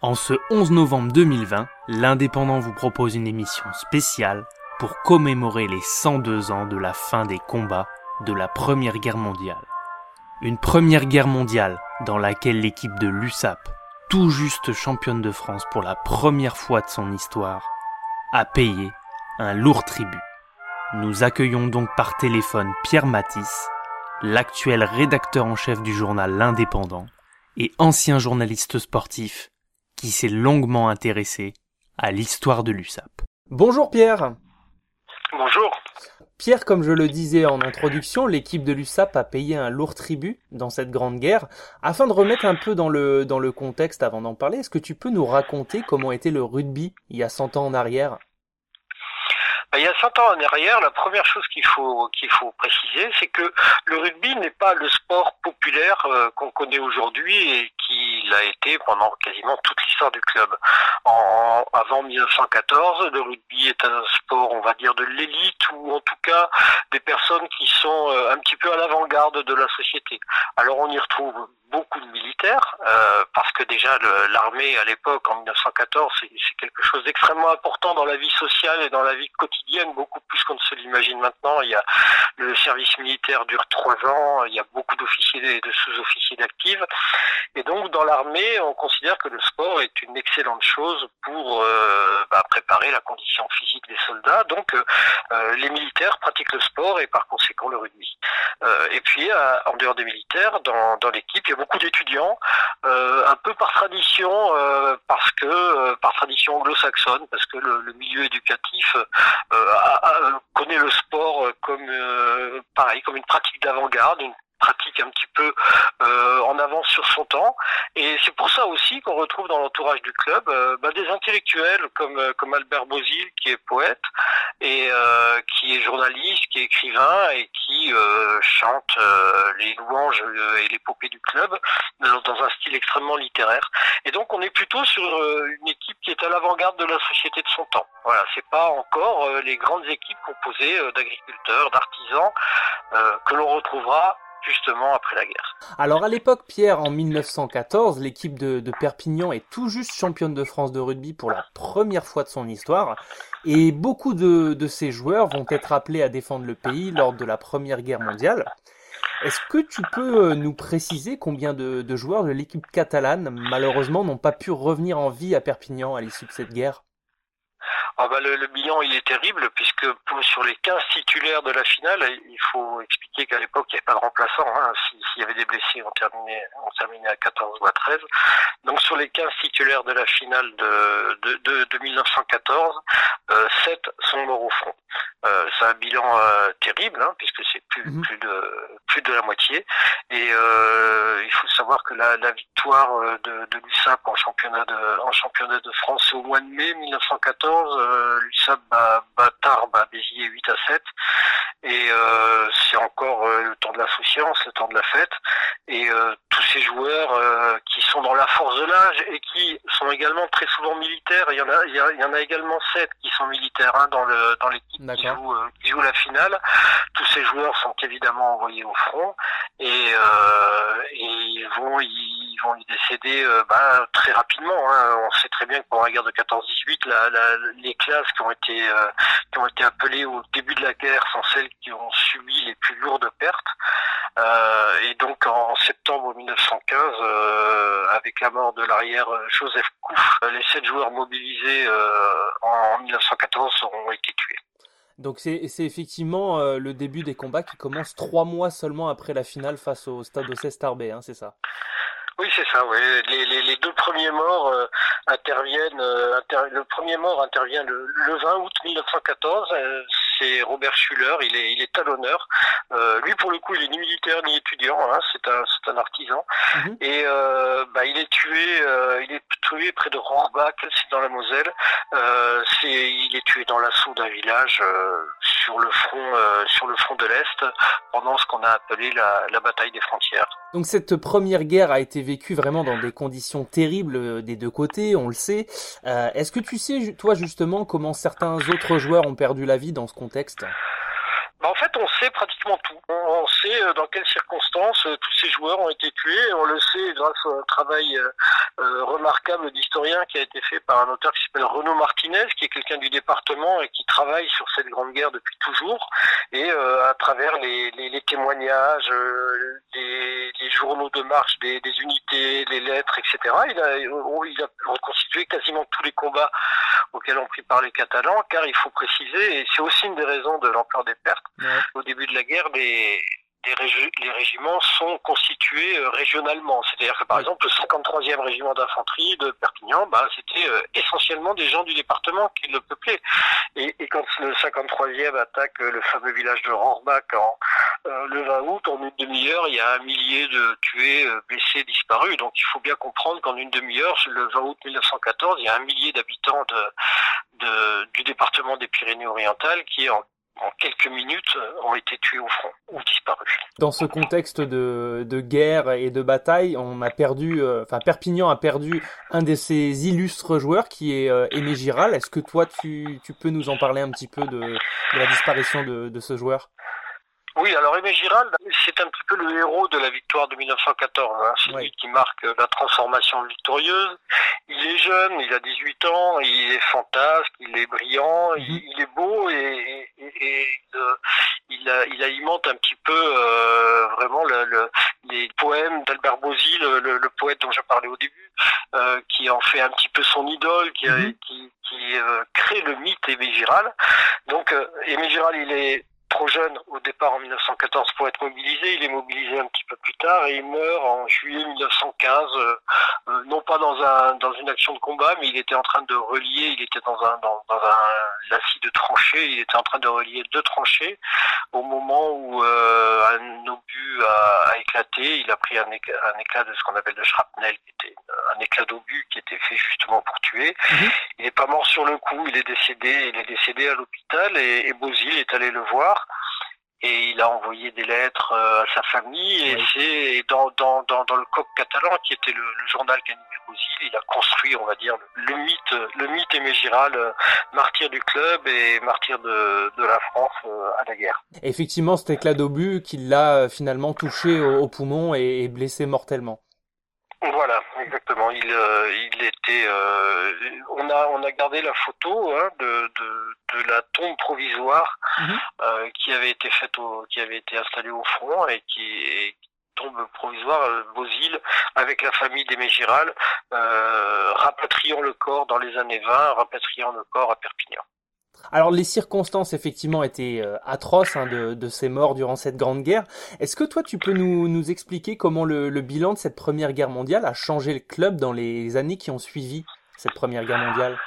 En ce 11 novembre 2020, l'Indépendant vous propose une émission spéciale pour commémorer les 102 ans de la fin des combats de la Première Guerre mondiale. Une Première Guerre mondiale dans laquelle l'équipe de l'USAP, tout juste championne de France pour la première fois de son histoire, a payé un lourd tribut. Nous accueillons donc par téléphone Pierre Matisse, l'actuel rédacteur en chef du journal L'Indépendant et ancien journaliste sportif qui s'est longuement intéressé à l'histoire de l'USAP. Bonjour Pierre Bonjour Pierre, comme je le disais en introduction, l'équipe de l'USAP a payé un lourd tribut dans cette grande guerre. Afin de remettre un peu dans le, dans le contexte avant d'en parler, est-ce que tu peux nous raconter comment était le rugby il y a 100 ans en arrière? Bah, il y a 100 ans en arrière, la première chose qu'il faut qu'il faut préciser, c'est que le rugby n'est pas le sport populaire euh, qu'on connaît aujourd'hui et qu'il a été pendant quasiment toute l'histoire du club. Avant 1914, le rugby est un sport, on va dire, de l'élite ou en tout cas des personnes qui sont euh, un petit peu à l'avant-garde de la société. Alors on y retrouve beaucoup de militaires, euh, parce que déjà l'armée à l'époque, en 1914, c'est quelque chose d'extrêmement important dans la vie sociale et dans la vie quotidienne, beaucoup plus qu'on ne se l'imagine maintenant. Il y a le service militaire dure trois ans, il y a beaucoup d'officiers et de sous-officiers d'actifs, et donc dans l'armée, on considère que le sport est une excellente chose pour euh, bah, préparer la condition physique des soldats. Donc euh, les militaires pratiquent le sport et par conséquent le rugby. et puis en dehors des militaires, dans, dans l'équipe, il y a beaucoup d'étudiants, euh, un peu par tradition, euh, parce que euh, par tradition anglo-saxonne, parce que le, milieu éducatif connaît le sport comme pareil, comme une pratique d'avant-garde, un petit peu euh, en avance sur son temps. Et c'est pour ça aussi qu'on retrouve dans l'entourage du club euh, bah, des intellectuels comme, euh, comme Albert Bozil, qui est poète, et qui est journaliste, qui est écrivain, et qui chante les louanges et l'épopée du club dans un style extrêmement littéraire. Et donc on est plutôt sur une équipe qui est à l'avant-garde de la société de son temps. Voilà, c'est pas encore les grandes équipes composées d'agriculteurs, d'artisans que l'on retrouvera justement après la guerre. Alors à l'époque, Pierre, en 1914, l'équipe de, Perpignan est tout juste championne de France de rugby pour la première fois de son histoire, et beaucoup de, de ces joueurs vont être appelés à défendre le pays lors de la Première Guerre mondiale. Est-ce que tu peux euh, nous préciser combien de, de joueurs de l'équipe catalane, malheureusement, n'ont pas pu revenir en vie à Perpignan à l'issue de cette guerre? Ah bah le, bilan il est terrible puisque sur les 15 titulaires de la finale, il faut expliquer qu'à l'époque il n'y avait pas de remplaçant. Hein. S'il y avait des blessés, on terminait, on terminait à 14 ou à 13. Donc sur les 15 titulaires de la finale de, de, de, 1914, euh, 7 sont morts au front. Euh, c'est un bilan euh, terrible hein, puisque c'est plus, mhm. plus de plus de la moitié. Et euh, il faut savoir que la, la victoire euh, de, de l'USAP en championnat de en championnat de France au mois de mai 1914 euh, l'USAP bat, bat Tarbes à Béziers 8 à 7. Et euh, c'est encore euh, le temps de l'insouciance, le temps de la fête. Et tous ces joueurs qui sont dans la force de l'âge et qui sont également très souvent militaires, il y en a, il y, en a également 7 qui sont militaires hein, dans le dans l'équipe qui joue, qui joue la finale. Tous ces joueurs sont évidemment envoyés au front et, et ils vont ils vont y décéder bah, très rapidement. Hein. On sait très bien que pendant la guerre de 14-18, la, la, les classes qui ont été euh, qui ont été appelées au début de la guerre sont celles qui ont subi les plus lourdes pertes. Euh, et donc en septembre 1915, euh, avec la mort de l'arrière Joseph Kouf, les sept joueurs mobilisés en 1914 ont été tués. Donc c'est effectivement le début des combats qui commencent trois mois seulement après la finale face au Stade Ocès Tarbé, hein, c'est ça? Oui, c'est ça. Oui. Les, les, les, deux premiers morts euh, interviennent. Euh, le premier mort intervient le, le 20 août 1914. Euh, c'est Robert Schuller. Il est, il est talonneur. lui, pour le coup, il est ni militaire ni étudiant. Hein, c'est un, c'est un artisan. Mhm. Et bah, il est tué. il est tué près de Rohrbach, c'est dans la Moselle. c'est, il est tué dans l'assaut d'un village sur le front, sur le front de l'est, pendant ce qu'on a appelé la, la bataille des frontières. Donc cette première guerre a été vécue vraiment dans des conditions terribles euh, des deux côtés, on le sait. Euh, Est-ce que tu sais, toi justement, comment certains autres joueurs ont perdu la vie dans ce contexte? Bah, en fait, on sait pratiquement tout. On, sait euh, dans quelles circonstances euh, tous ces joueurs ont été tués. On le sait grâce à un travail euh, remarquable d'historien qui a été fait par un auteur qui s'appelle Renaud Martinez, qui est quelqu'un du département et qui travaille sur cette grande guerre depuis toujours. Et à travers les, les, les témoignages, les, les, journaux de marche des, des, unités, les lettres, etc., il a, il a reconstitué quasiment tous les combats auxquels ont pris part les Catalans, car il faut préciser, et c'est aussi une des raisons de l'ampleur des pertes, au début de la guerre, les, les, régiments sont constitués euh, régionalement. C'est-à-dire que par exemple le 53e régiment d'infanterie de Perpignan, bah, c'était euh, essentiellement des gens du département qui le peuplaient. Et, et quand le 53e attaque euh, le fameux village de Rohrbach en, le 20 août, en une demi-heure, il y a un millier de tués, blessés, disparus. Donc il faut bien comprendre qu'en une demi-heure, le 20 août 1914, il y a un millier d'habitants de, de, du département des Pyrénées-Orientales qui en en quelques minutes, euh, ont été tués au front ou disparus. Dans ce contexte de, de guerre et de bataille, on a perdu, euh, enfin Perpignan a perdu un de ses illustres joueurs qui est euh, Aimé Giral. Est-ce que toi tu, tu peux nous en parler un petit peu de, de la disparition de, de ce joueur? Oui, alors Aimé Giral, c'est un petit peu le héros de la victoire de 1914. Hein. C'est lui qui marque la transformation victorieuse. Il est jeune, il a 18 ans, il est fantasque, il est brillant, il, mhm. est beau et, euh, il, a, il alimente un petit peu euh, vraiment le, les poèmes d'Albert Bozzi, le, poète dont je parlais au début, euh, qui en fait un petit peu son idole, qui, mhm. qui, crée le mythe Aimé Giral. Donc Aimé Giral, il est trop jeune au départ en 1914 pour être mobilisé. Il est mobilisé un petit peu plus tard et il meurt en juillet 1915, euh, euh, non pas dans un dans une action de combat, mais il était en train de relier. Il était dans un dans, dans un lacis de tranchées. Il était en train de relier deux tranchées au moment où euh, un obus a, a, éclaté. Il a pris un éclat, un éclat de ce qu'on appelle le shrapnel, qui était un éclat d'obus qui était fait justement pour tuer. Mhm. Il n'est pas mort sur le coup. Il est décédé. Il est décédé à l'hôpital et, et Bozil est allé le voir et il a envoyé des lettres euh, à sa famille et c'est dans, dans, dans, dans, le coq catalan qui était le, le journal qu'animait il a construit on va dire le, mythe le mythe Aimé Giral euh, martyr du club et martyr de, de la France euh, à la guerre. Effectivement cet éclat d'obus qui l'a finalement touché au, poumon et, et blessé mortellement. Voilà, exactement. Il, euh, il était. Euh, on a, on a gardé la photo hein, de, de, de, la tombe provisoire mhm. euh, qui avait été faite, au, qui avait été installée au front et qui, tombe provisoire Bozil avec la famille des Mégiral, rapatriant le corps dans les années 20, rapatriant le corps à Perpignan. Alors les circonstances effectivement étaient euh, atroces hein, de, de, ces morts durant cette grande guerre. Est-ce que toi tu peux nous, nous expliquer comment le, le, bilan de cette première guerre mondiale a changé le club dans les années qui ont suivi cette première guerre mondiale?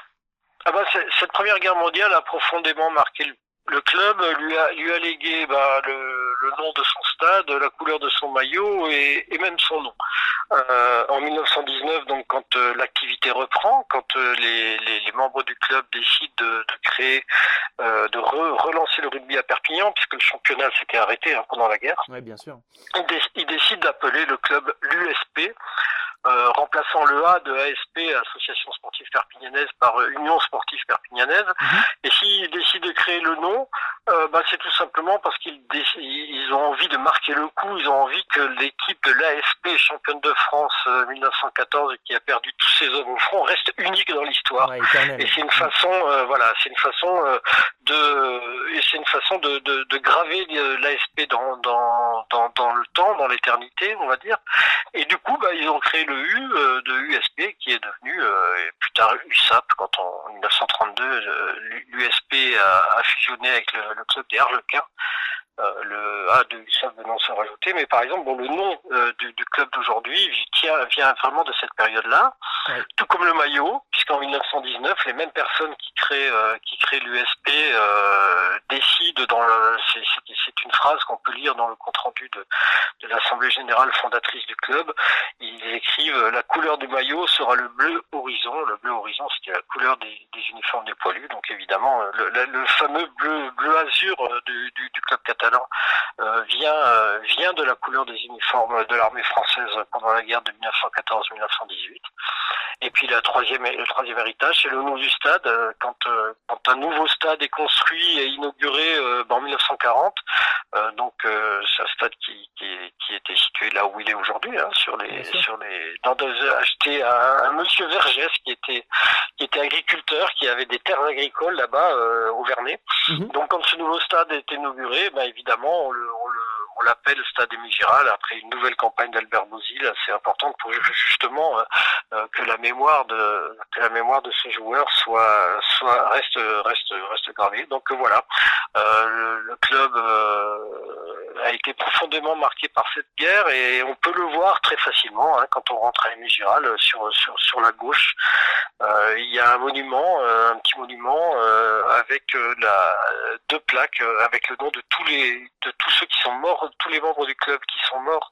Ah bah, Cette première guerre mondiale a profondément marqué le le club lui a, lui a légué bah, le, le, nom de son stade, la couleur de son maillot et, et même son nom. Euh, en 1919, donc quand euh, l'activité reprend, quand euh, les, les, les, membres du club décident de, de créer, de relancer le rugby à Perpignan, puisque le championnat s'était arrêté hein, pendant la guerre. Oui, bien sûr. Ils, ils décident d'appeler le club l'USP. Euh, remplaçant le A de ASP, Association sportive perpignanaise, par euh, Union sportive perpignanaise. Mhm. Et s'ils décident de créer le nom, euh, bah, c'est tout simplement parce qu'ils ils ont envie de marquer le coup, ils ont envie que l'équipe de l'ASP, championne de France 1914, qui a perdu tous ses hommes au front, reste unique dans l'histoire. et c'est une façon, voilà, c'est une façon de, et c'est une façon de, de, de graver l'ASP dans, dans, dans, dans le temps, dans l'éternité, on va dire. Et du coup, bah, ils ont créé le U euh, de USP qui est devenu euh, plus tard USAP quand en 1932 l'USP a, a, fusionné avec le, le club des Harlequins euh, le A de USAP venant se rajouter, mais par exemple, bon, le nom euh, du, du, club d'aujourd'hui vient, vient vraiment de cette période-là, tout comme le maillot, puisqu'en 1919, les mêmes personnes qui créent, euh, qui créent l'USP décident dans le, c'est une phrase qu'on peut lire dans le compte rendu de, de l'Assemblée générale fondatrice du club. Ils écrivent la couleur du maillot sera le bleu horizon. Le bleu horizon, c'était la couleur des, uniformes des poilus, donc évidemment le, le, fameux bleu bleu azur du, du, club catalan euh, vient, euh, vient de la couleur des uniformes de l'armée française pendant la guerre de 1914-1918. Et puis la troisième, le troisième héritage, c'est le nom du stade. Quand, quand un nouveau stade est construit et inauguré en 1940, donc c'est un stade qui, qui, était situé là où il est aujourd'hui, hein, sur les, sur les, dans acheté à un, monsieur Vergès qui était, qui était agriculteur, qui avait des terres agricoles là-bas au Vernet. Mhm. Donc quand ce nouveau stade est inauguré, bah, évidemment, on le, on le on l'appelle Stade Giral après une nouvelle campagne d'Albert Bozil assez importante pour justement euh, euh, que la mémoire de que la mémoire de ce joueur soit soit reste reste reste gravée. Donc euh, voilà, le, club a été profondément marqué par cette guerre et on peut le voir très facilement hein, quand on rentre à Giral sur sur sur la gauche. Il y a un monument, un petit monument avec la deux plaques avec le nom de tous les de tous ceux qui sont morts tous les membres du club qui sont morts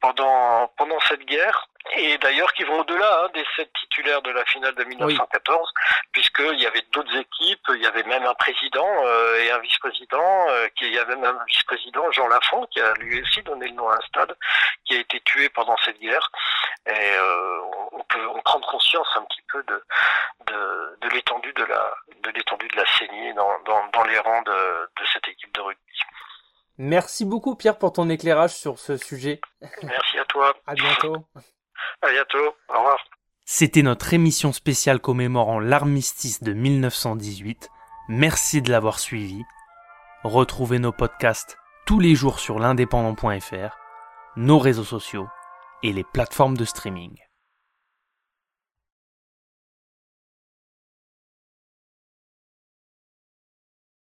pendant pendant cette guerre et d'ailleurs qui vont au-delà hein, des sept titulaires de la finale de 1914 puisqu'il y avait d'autres équipes, il y avait même un président euh, et un vice-président, euh, qui il y avait même un vice-président Jean Lafont qui a lui aussi donné le nom à un stade qui a été tué pendant cette guerre et euh, on peut prendre conscience un petit peu de de, de l'étendue de la de l'étendue de la saignée dans, dans, dans les rangs de, de cette équipe de rugby. Merci beaucoup Pierre pour ton éclairage sur ce sujet. Merci à toi. À bientôt. À bientôt. Au revoir. C'était notre émission spéciale commémorant l'armistice de 1918. Merci de l'avoir suivi. Retrouvez nos podcasts tous les jours sur l'indépendant.fr, nos réseaux sociaux et les plateformes de streaming.